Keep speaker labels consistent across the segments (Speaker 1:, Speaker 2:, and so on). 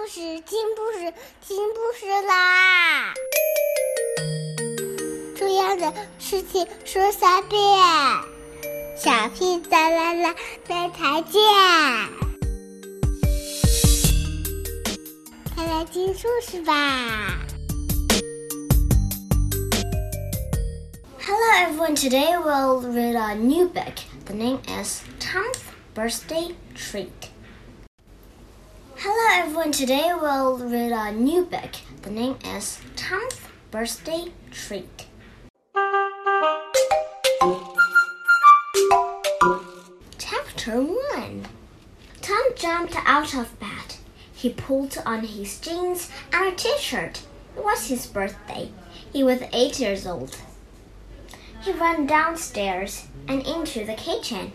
Speaker 1: 故事听故事听故事啦！重要的事情说三遍，小屁哒啦啦，明天见！快来听故事吧
Speaker 2: ！Hello everyone, today we'll read a new book. The name is Tom's Birthday Treat. Everyone, today we'll read a new book. The name is Tom's Birthday Treat. Chapter 1 Tom jumped out of bed. He pulled on his jeans and a t shirt. It was his birthday. He was eight years old. He ran downstairs and into the kitchen.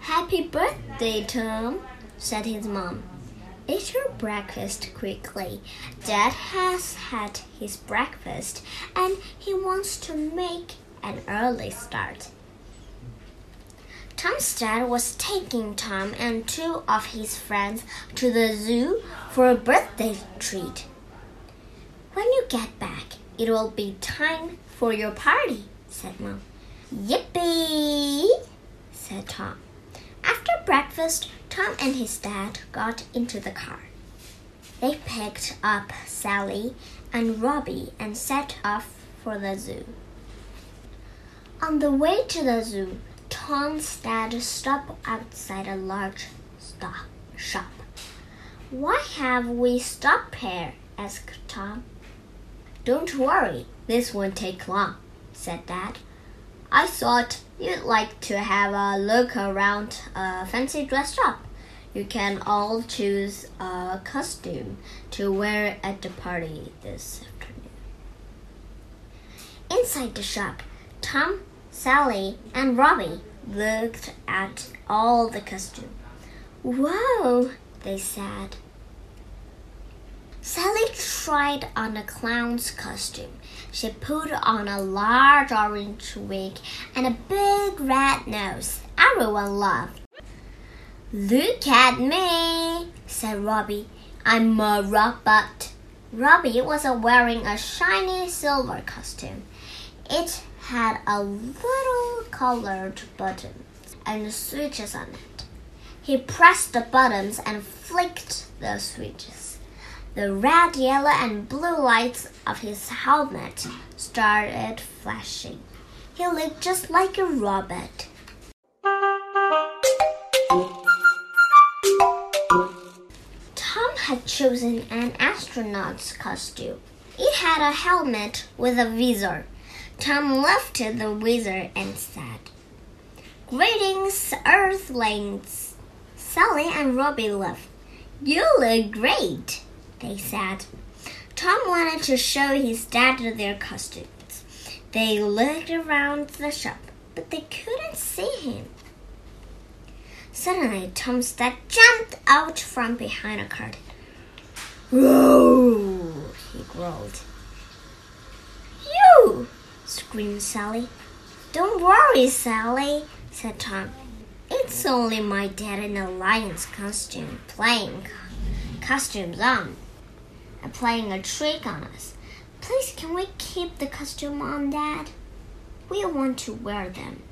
Speaker 2: Happy birthday, Tom, said his mom. Eat your breakfast quickly. Dad has had his breakfast and he wants to make an early start. Tom's dad was taking Tom and two of his friends to the zoo for a birthday treat. When you get back, it will be time for your party, said Mom. Yippee, said Tom. Breakfast, Tom and his dad got into the car. They picked up Sally and Robbie and set off for the zoo. On the way to the zoo, Tom's dad stopped outside a large stop shop. Why have we stopped here? asked Tom. Don't worry, this won't take long, said Dad. I thought you'd like to have a look around a fancy dress shop. You can all choose a costume to wear at the party this afternoon. Inside the shop, Tom, Sally, and Robbie looked at all the costumes. Whoa, they said. Sally tried on a clown's costume. She put on a large orange wig and a big red nose. Everyone laughed. Look at me, said Robbie. I'm a robot. Robbie was wearing a shiny silver costume. It had a little colored buttons and switches on it. He pressed the buttons and flicked the switches. The red, yellow, and blue lights of his helmet started flashing. He looked just like a robot. Tom had chosen an astronaut's costume. It had a helmet with a visor. Tom lifted the visor and said, Greetings, Earthlings! Sally and Robbie laughed. You look great! They said. Tom wanted to show his dad their costumes. They looked around the shop, but they couldn't see him. Suddenly, Tom's dad jumped out from behind a curtain. Whoa! he growled. You! screamed Sally. Don't worry, Sally, said Tom. It's only my dad in a lion's costume playing costumes on playing a trick on us. Please, can we keep the costume on, Dad? We want to wear them.